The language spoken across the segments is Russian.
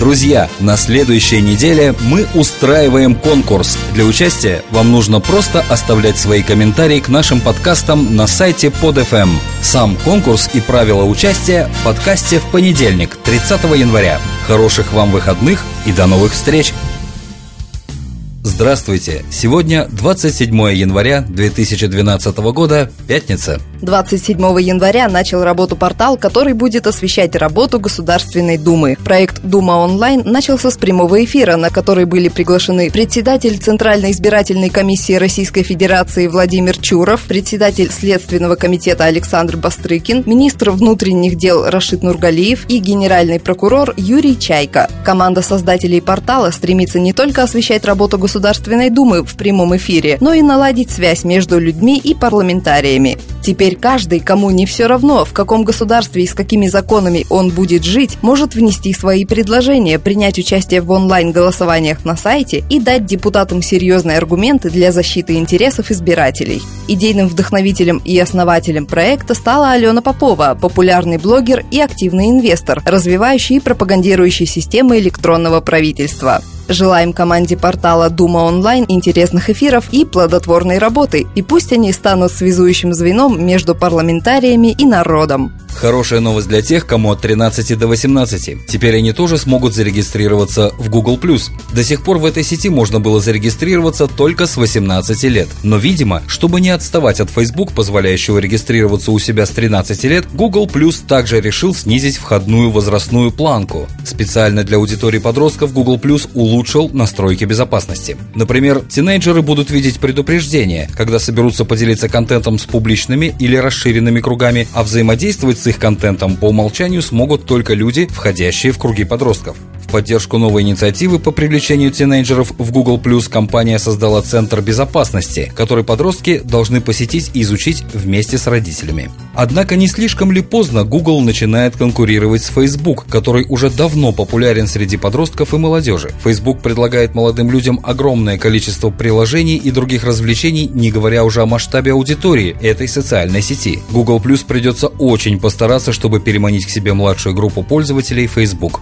Друзья, на следующей неделе мы устраиваем конкурс. Для участия вам нужно просто оставлять свои комментарии к нашим подкастам на сайте PodFM. Сам конкурс и правила участия в подкасте в понедельник, 30 января. Хороших вам выходных и до новых встреч! Здравствуйте! Сегодня 27 января 2012 года, пятница. 27 января начал работу портал, который будет освещать работу Государственной Думы. Проект «Дума онлайн» начался с прямого эфира, на который были приглашены председатель Центральной избирательной комиссии Российской Федерации Владимир Чуров, председатель Следственного комитета Александр Бастрыкин, министр внутренних дел Рашид Нургалиев и генеральный прокурор Юрий Чайка. Команда создателей портала стремится не только освещать работу Государственной Государственной Думы в прямом эфире, но и наладить связь между людьми и парламентариями. Теперь каждый, кому не все равно, в каком государстве и с какими законами он будет жить, может внести свои предложения, принять участие в онлайн-голосованиях на сайте и дать депутатам серьезные аргументы для защиты интересов избирателей. Идейным вдохновителем и основателем проекта стала Алена Попова, популярный блогер и активный инвестор, развивающий и пропагандирующий системы электронного правительства. Желаем команде портала Дума Онлайн интересных эфиров и плодотворной работы. И пусть они станут связующим звеном между парламентариями и народом. Хорошая новость для тех, кому от 13 до 18. Теперь они тоже смогут зарегистрироваться в Google+. До сих пор в этой сети можно было зарегистрироваться только с 18 лет. Но, видимо, чтобы не отставать от Facebook, позволяющего регистрироваться у себя с 13 лет, Google также решил снизить входную возрастную планку. Специально для аудитории подростков Google Plus улучшил настройки безопасности. Например, тинейджеры будут видеть предупреждение, когда соберутся поделиться контентом с публичными или расширенными кругами, а взаимодействовать с их контентом по умолчанию смогут только люди, входящие в круги подростков. Поддержку новой инициативы по привлечению тинейджеров в Google компания создала Центр безопасности, который подростки должны посетить и изучить вместе с родителями. Однако не слишком ли поздно Google начинает конкурировать с Facebook, который уже давно популярен среди подростков и молодежи. Facebook предлагает молодым людям огромное количество приложений и других развлечений, не говоря уже о масштабе аудитории этой социальной сети. Google Plus придется очень постараться, чтобы переманить к себе младшую группу пользователей Facebook.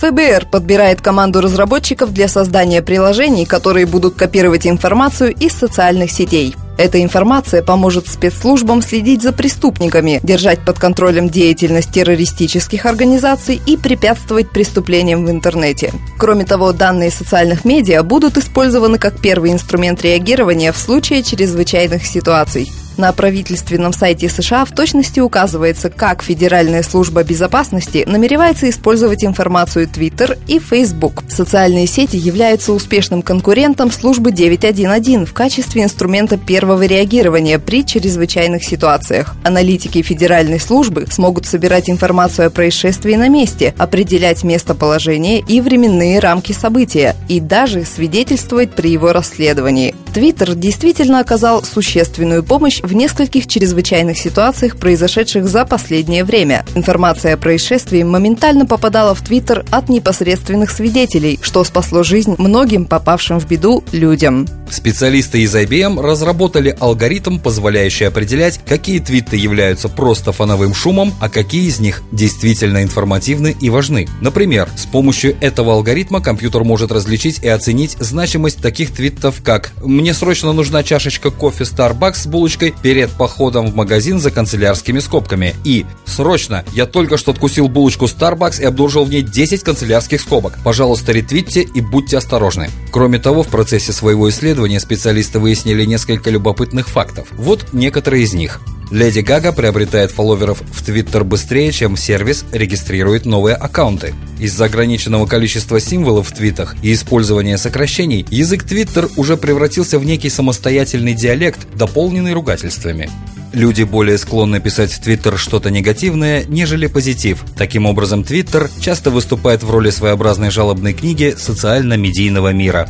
ФБР подбирает команду разработчиков для создания приложений, которые будут копировать информацию из социальных сетей. Эта информация поможет спецслужбам следить за преступниками, держать под контролем деятельность террористических организаций и препятствовать преступлениям в интернете. Кроме того, данные социальных медиа будут использованы как первый инструмент реагирования в случае чрезвычайных ситуаций. На правительственном сайте США в точности указывается, как Федеральная служба безопасности намеревается использовать информацию Twitter и Facebook. Социальные сети являются успешным конкурентом службы 911 в качестве инструмента первого реагирования при чрезвычайных ситуациях. Аналитики Федеральной службы смогут собирать информацию о происшествии на месте, определять местоположение и временные рамки события и даже свидетельствовать при его расследовании. Twitter действительно оказал существенную помощь в нескольких чрезвычайных ситуациях, произошедших за последнее время. Информация о происшествии моментально попадала в Твиттер от непосредственных свидетелей, что спасло жизнь многим попавшим в беду людям. Специалисты из IBM разработали алгоритм, позволяющий определять, какие твиты являются просто фоновым шумом, а какие из них действительно информативны и важны. Например, с помощью этого алгоритма компьютер может различить и оценить значимость таких твитов, как «Мне срочно нужна чашечка кофе Starbucks с булочкой перед походом в магазин за канцелярскими скобками» и «Срочно! Я только что откусил булочку Starbucks и обнаружил в ней 10 канцелярских скобок. Пожалуйста, ретвитьте и будьте осторожны». Кроме того, в процессе своего исследования специалисты выяснили несколько любопытных фактов. Вот некоторые из них. Леди Гага приобретает фолловеров в Твиттер быстрее, чем сервис регистрирует новые аккаунты. Из-за ограниченного количества символов в твитах и использования сокращений, язык Твиттер уже превратился в некий самостоятельный диалект, дополненный ругательствами. Люди более склонны писать в Твиттер что-то негативное, нежели позитив. Таким образом, Твиттер часто выступает в роли своеобразной жалобной книги социально-медийного мира.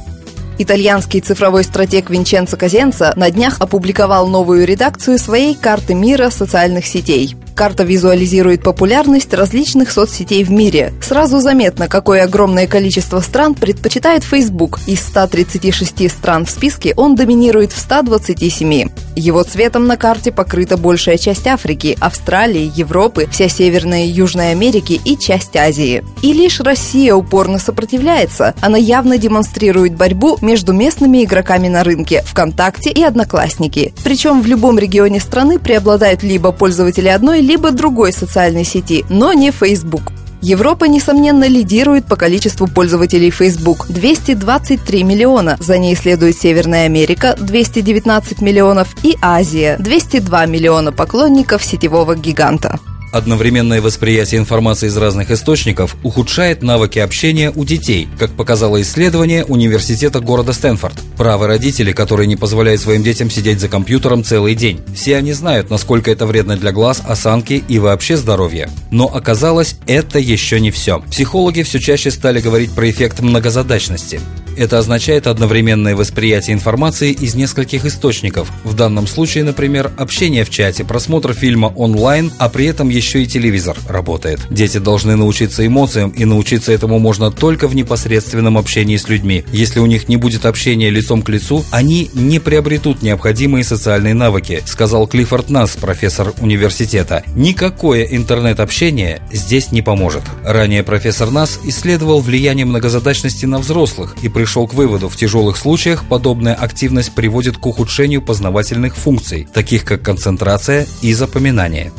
Итальянский цифровой стратег Винченцо Казенца на днях опубликовал новую редакцию своей карты мира социальных сетей. Карта визуализирует популярность различных соцсетей в мире. Сразу заметно, какое огромное количество стран предпочитает Facebook. Из 136 стран в списке он доминирует в 127. Его цветом на карте покрыта большая часть Африки, Австралии, Европы, вся Северная и Южная Америки и часть Азии. И лишь Россия упорно сопротивляется. Она явно демонстрирует борьбу между местными игроками на рынке ВКонтакте и Одноклассники. Причем в любом регионе страны преобладают либо пользователи одной, либо другой социальной сети, но не Facebook. Европа, несомненно, лидирует по количеству пользователей Facebook – 223 миллиона. За ней следует Северная Америка – 219 миллионов и Азия – 202 миллиона поклонников сетевого гиганта. Одновременное восприятие информации из разных источников ухудшает навыки общения у детей, как показало исследование университета города Стэнфорд. Правы родители, которые не позволяют своим детям сидеть за компьютером целый день. Все они знают, насколько это вредно для глаз, осанки и вообще здоровья. Но оказалось, это еще не все. Психологи все чаще стали говорить про эффект многозадачности. Это означает одновременное восприятие информации из нескольких источников. В данном случае, например, общение в чате, просмотр фильма онлайн, а при этом еще и телевизор работает. Дети должны научиться эмоциям, и научиться этому можно только в непосредственном общении с людьми. Если у них не будет общения лицом к лицу, они не приобретут необходимые социальные навыки, сказал Клиффорд Нас, профессор университета. Никакое интернет-общение здесь не поможет. Ранее профессор Нас исследовал влияние многозадачности на взрослых и пришел пришел к выводу, в тяжелых случаях подобная активность приводит к ухудшению познавательных функций, таких как концентрация и запоминание.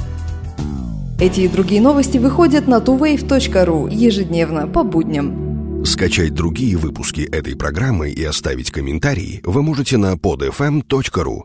Эти и другие новости выходят на tuwave.ru ежедневно по будням. Скачать другие выпуски этой программы и оставить комментарии вы можете на podfm.ru.